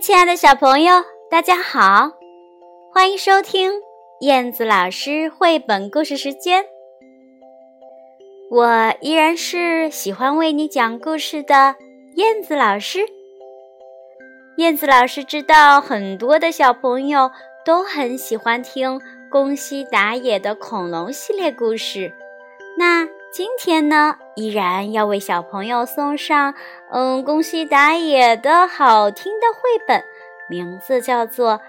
亲爱的小朋友，大家好，欢迎收听燕子老师绘本故事时间。我依然是喜欢为你讲故事的燕子老师。燕子老师知道很多的小朋友都很喜欢听宫西达也的恐龙系列故事，那今天呢，依然要为小朋友送上嗯宫西达也的好听的绘本，名字叫做《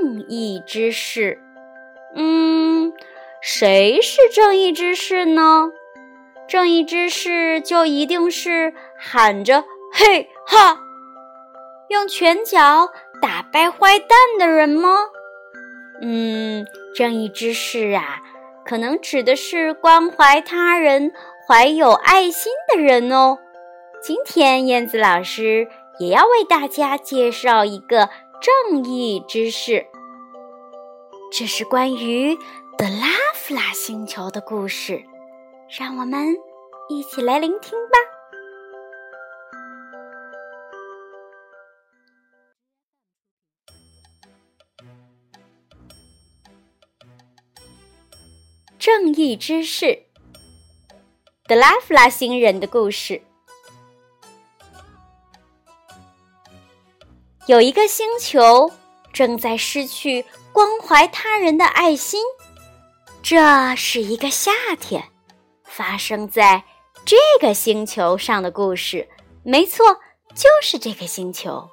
正义之士》。嗯，谁是正义之士呢？正义之士就一定是喊着“嘿哈”。用拳脚打败坏蛋的人吗？嗯，正义之士啊，可能指的是关怀他人、怀有爱心的人哦。今天燕子老师也要为大家介绍一个正义之士，这是关于德拉夫拉星球的故事，让我们一起来聆听吧。正义之士德拉夫拉星人的故事。有一个星球正在失去关怀他人的爱心。这是一个夏天，发生在这个星球上的故事。没错，就是这个星球。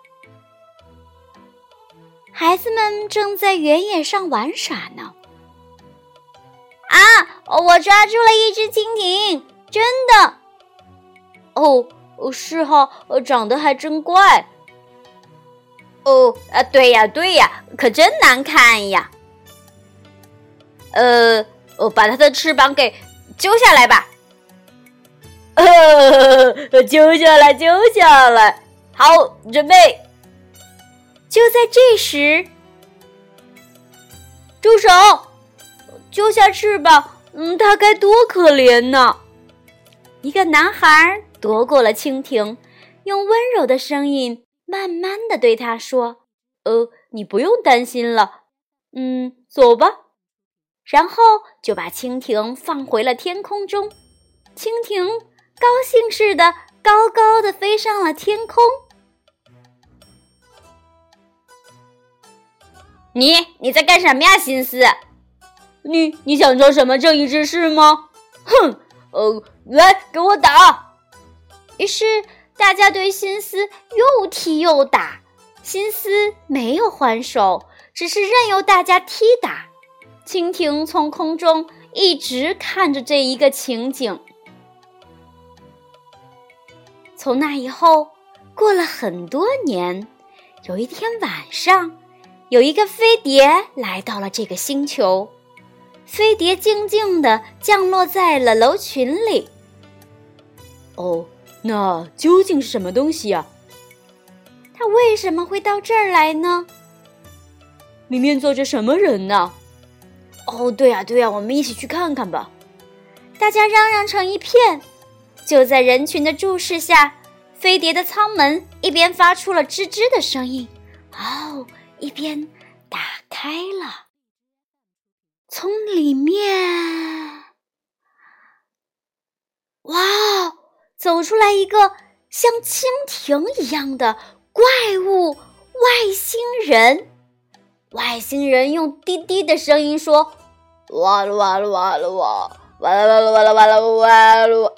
孩子们正在原野上玩耍呢。啊！我抓住了一只蜻蜓，真的。哦，是哈，长得还真怪。哦，啊，对呀，对呀，可真难看呀。呃，我把它的翅膀给揪下来吧。呃，揪下来，揪下来。好，准备。就在这时，住手！揪下翅膀，嗯，它该多可怜呢！一个男孩夺过了蜻蜓，用温柔的声音慢慢的对他说：“呃，你不用担心了，嗯，走吧。”然后就把蜻蜓放回了天空中。蜻蜓高兴似的高高的飞上了天空。你你在干什么呀，心思？你你想做什么正义之士吗？哼，呃，来给我打！于是大家对心思又踢又打，心思没有还手，只是任由大家踢打。蜻蜓从空中一直看着这一个情景。从那以后，过了很多年，有一天晚上，有一个飞碟来到了这个星球。飞碟静静地降落在了楼群里。哦，那究竟是什么东西呀？它为什么会到这儿来呢？里面坐着什么人呢？哦，对呀，对呀，我们一起去看看吧！大家嚷嚷成一片。就在人群的注视下，飞碟的舱门一边发出了吱吱的声音，哦，一边打开了。从里面，哇哦，走出来一个像蜻蜓一样的怪物外星人。外星人用滴滴的声音说：“哇了哇了哇了哇，哇啦哇啦哇啦哇啦哇了。”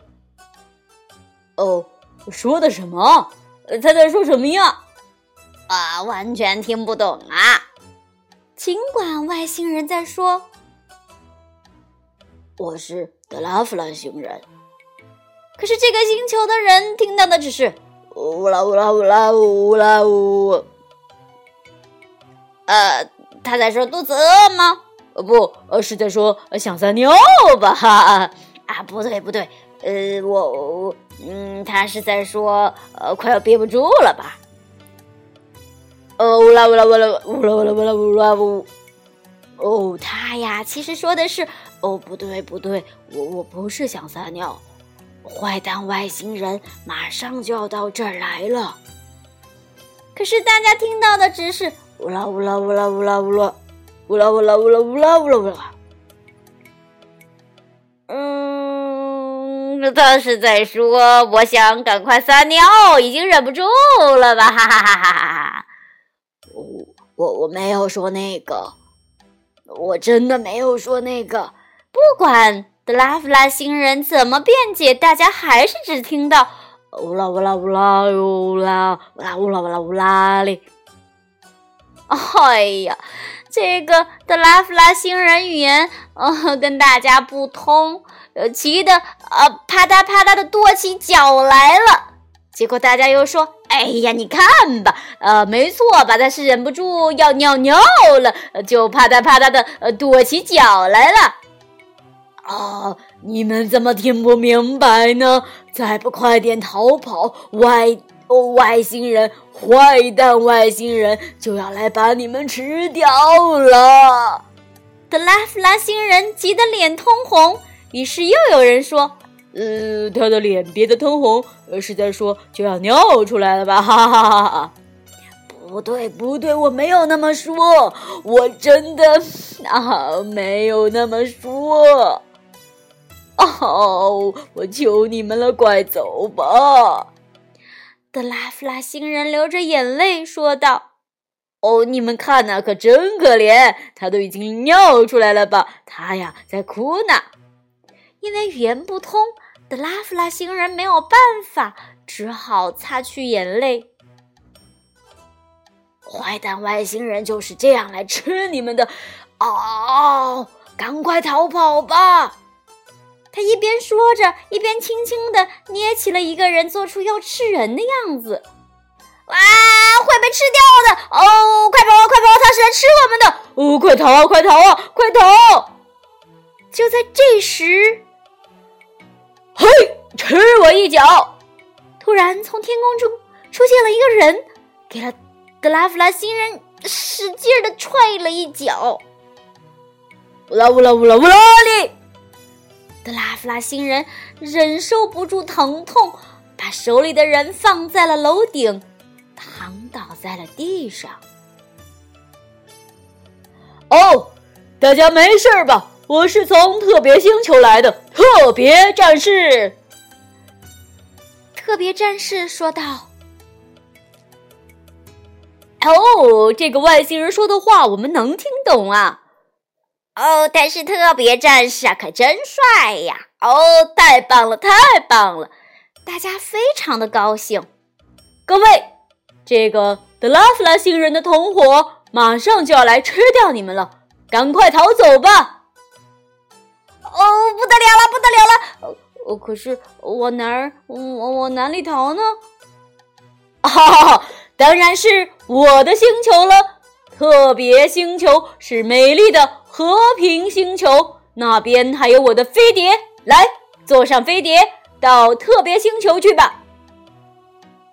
哦，说的什么？他在说什么呀？啊，完全听不懂啊！尽管外星人在说。我是德拉夫兰星人，可是这个星球的人听到的只是呜啦呜啦呜啦呜啦呜。呃，他在说肚子饿吗？呃，不，呃，是在说想撒尿吧？哈啊，不对不对，呃，我我嗯，他是在说呃，快要憋不住了吧？呃，呜啦呜啦呜啦呜啦呜啦呜啦呜啦呜。哦，他呀，其实说的是，哦，不对，不对，我我不是想撒尿，坏蛋外星人马上就要到这儿来了。可是大家听到的只是呜啦呜啦呜啦呜啦呜啦呜啦呜啦呜啦呜啦呜啦呜啦。嗯，他是在说，我想赶快撒尿，已经忍不住了吧？哈哈哈哈哈哈！我我我没有说那个，我真的没有说那个。不管德拉夫拉星人怎么辩解，大家还是只听到乌拉乌拉乌拉乌拉乌拉乌拉乌拉乌拉哩。哎呀，这个德拉夫拉星人语言，呃，跟大家不通，呃，急得呃啪嗒啪嗒的跺起脚来了。结果大家又说：“哎呀，你看吧，呃，没错吧？他是忍不住要尿尿了，就啪嗒啪嗒的呃跺起脚来了。”啊，你们怎么听不明白呢？再不快点逃跑，外哦外星人，坏蛋外星人就要来把你们吃掉了！德拉夫拉星人急得脸通红。于是又有人说。呃，他的脸憋得通红，是在说就要尿出来了吧？哈哈哈哈！不对，不对，我没有那么说，我真的 啊没有那么说。哦，我求你们了，快走吧！德拉夫拉星人流着眼泪说道：“哦，你们看呐，可真可怜，他都已经尿出来了吧？他呀，在哭呢，因为语言不通。”德拉夫拉星人没有办法，只好擦去眼泪。坏蛋外星人就是这样来吃你们的！哦，赶快逃跑吧！他一边说着，一边轻轻的捏起了一个人，做出要吃人的样子。哇，会被吃掉的！哦，快跑，快跑！他是来吃我们的！哦，快逃啊，快逃啊，快逃！就在这时。嘿，吃我一脚！突然，从天空中出现了一个人，给了格拉夫拉星人使劲的踹了一脚。乌拉乌拉乌拉乌拉里！德拉夫拉星人忍受不住疼痛，把手里的人放在了楼顶，躺倒在了地上。哦，大家没事吧？我是从特别星球来的特别战士。特别战士说道：“哦，这个外星人说的话我们能听懂啊！哦，但是特别战士啊，可真帅呀！哦，太棒了，太棒了！大家非常的高兴。各位，这个德拉夫拉星人的同伙马上就要来吃掉你们了，赶快逃走吧！”哦，不得了了，不得了了！哦，可是我哪儿，我我哪里逃呢？哈，当然是我的星球了。特别星球是美丽的和平星球，那边还有我的飞碟。来，坐上飞碟，到特别星球去吧。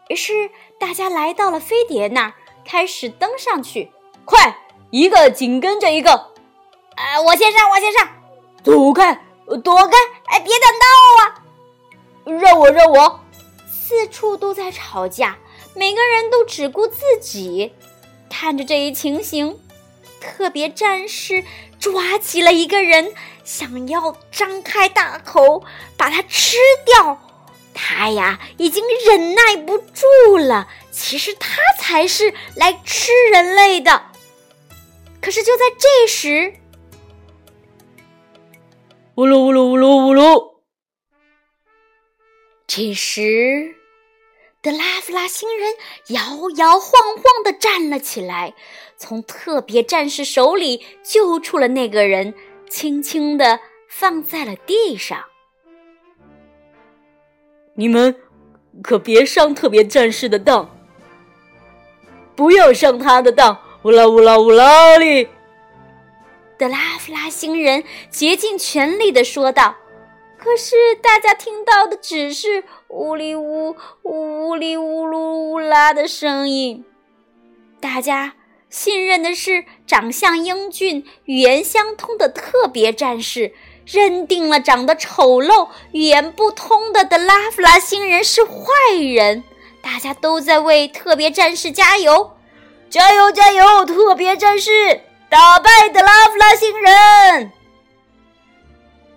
于是大家来到了飞碟那儿，开始登上去。快，一个紧跟着一个。啊，我先上，我先上。走开，躲开！哎，别挡道啊！让我，让我！四处都在吵架，每个人都只顾自己。看着这一情形，特别战士抓起了一个人，想要张开大口把它吃掉。他呀，已经忍耐不住了。其实他才是来吃人类的。可是就在这时，呜噜呜噜呜噜呜噜！这时，德拉夫拉星人摇摇晃晃地站了起来，从特别战士手里救出了那个人，轻轻地放在了地上。你们可别上特别战士的当，不要上他的当！乌拉乌拉乌拉哩！德拉夫拉星人竭尽全力地说道：“可是大家听到的只是呜哩呜呜哩呜噜呜啦的声音。大家信任的是长相英俊、语言相通的特别战士，认定了长得丑陋、语言不通的德拉夫拉星人是坏人。大家都在为特别战士加油，加油加油！特别战士打败德拉夫拉星人！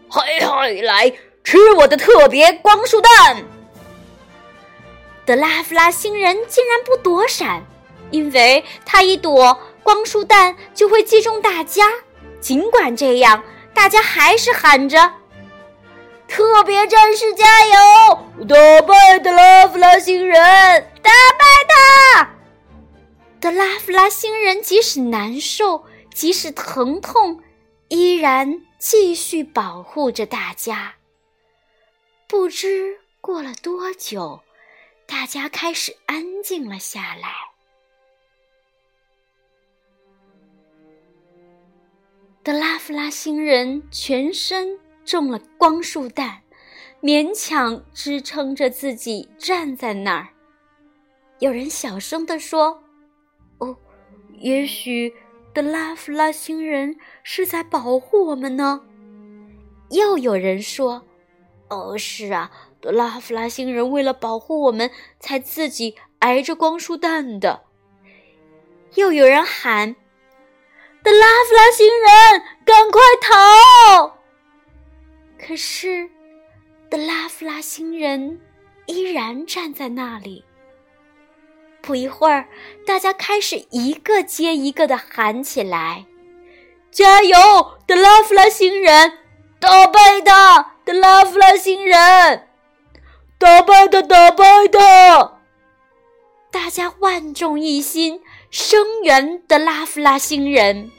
嗨嗨，来吃我的特别光束弹！德拉夫拉星人竟然不躲闪，因为他一躲，光束弹就会击中大家。尽管这样，大家还是喊着：“特别战士加油！打败德拉夫拉星人！打败他！”德拉夫拉星人即使难受，即使疼痛，依然。继续保护着大家。不知过了多久，大家开始安静了下来。德拉夫拉星人全身中了光束弹，勉强支撑着自己站在那儿。有人小声地说：“哦，也许……”德拉夫拉星人是在保护我们呢。又有人说：“哦，是啊，拉夫拉星人为了保护我们，才自己挨着光束弹的。”又有人喊：“德拉夫拉星人，赶快逃！”可是，德拉夫拉星人依然站在那里。不一会儿，大家开始一个接一个的喊起来：“加油，德拉夫拉星人！打败他，德拉夫拉星人！打败他，打败他！”大家万众一心，声援德拉夫拉星人。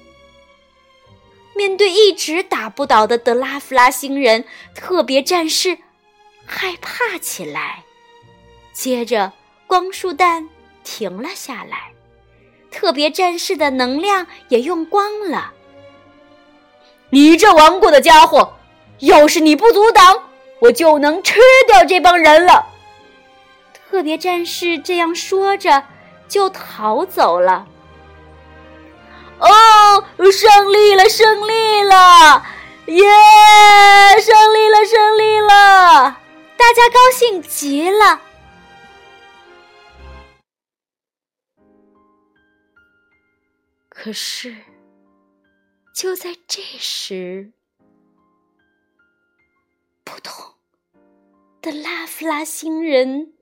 面对一直打不倒的德拉夫拉星人，特别战士害怕起来。接着，光束弹。停了下来，特别战士的能量也用光了。你这顽固的家伙，要是你不阻挡，我就能吃掉这帮人了。特别战士这样说着，就逃走了。哦，胜利了，胜利了，耶！胜利了，胜利了，大家高兴极了。可是，就在这时，扑通！德拉夫拉星人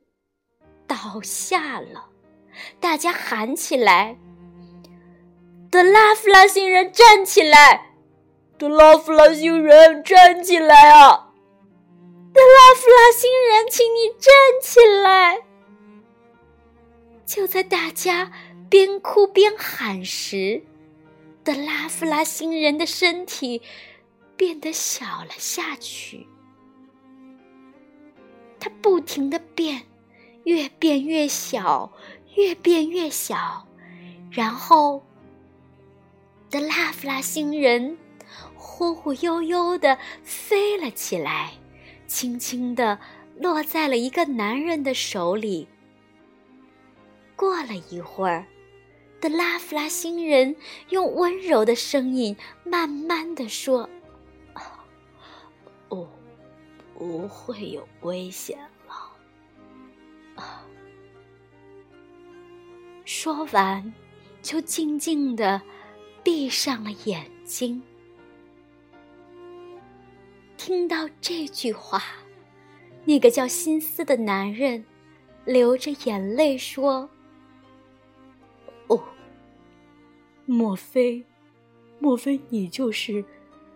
倒下了。大家喊起来：“德拉夫拉星人站起来！德拉夫拉星人站起来啊！德拉夫拉星人，请你站起来！”就在大家。边哭边喊时，德拉夫拉星人的身体变得小了下去。他不停的变，越变越小，越变越小。然后，德拉夫拉星人忽忽悠悠的飞了起来，轻轻的落在了一个男人的手里。过了一会儿。的拉夫拉星人用温柔的声音慢慢地说：“，不会有危险了。”，说完，就静静的闭上了眼睛。听到这句话，那个叫心思的男人流着眼泪说。哦莫非，莫非你就是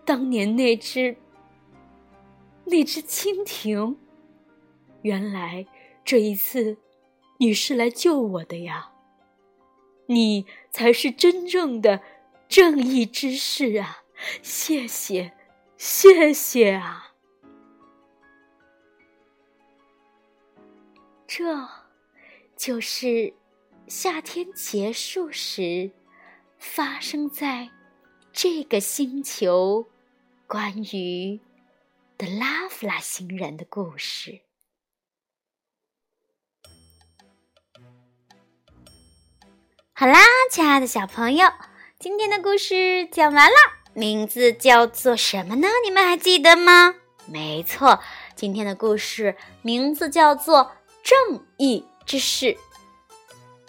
当年那只那只蜻蜓？原来这一次你是来救我的呀！你才是真正的正义之士啊！谢谢，谢谢啊！这就是夏天结束时。发生在这个星球关于德拉夫拉星人的故事。好啦，亲爱的小朋友，今天的故事讲完了，名字叫做什么呢？你们还记得吗？没错，今天的故事名字叫做《正义之士。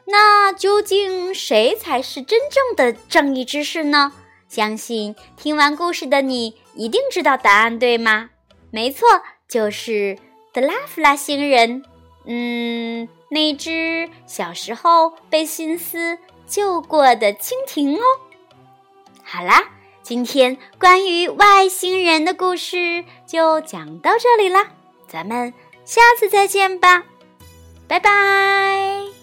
那究竟谁才是真正的正义之士呢？相信听完故事的你一定知道答案，对吗？没错，就是德拉夫拉星人。嗯，那只小时候被心思救过的蜻蜓哦。好啦，今天关于外星人的故事就讲到这里啦，咱们下次再见吧，拜拜。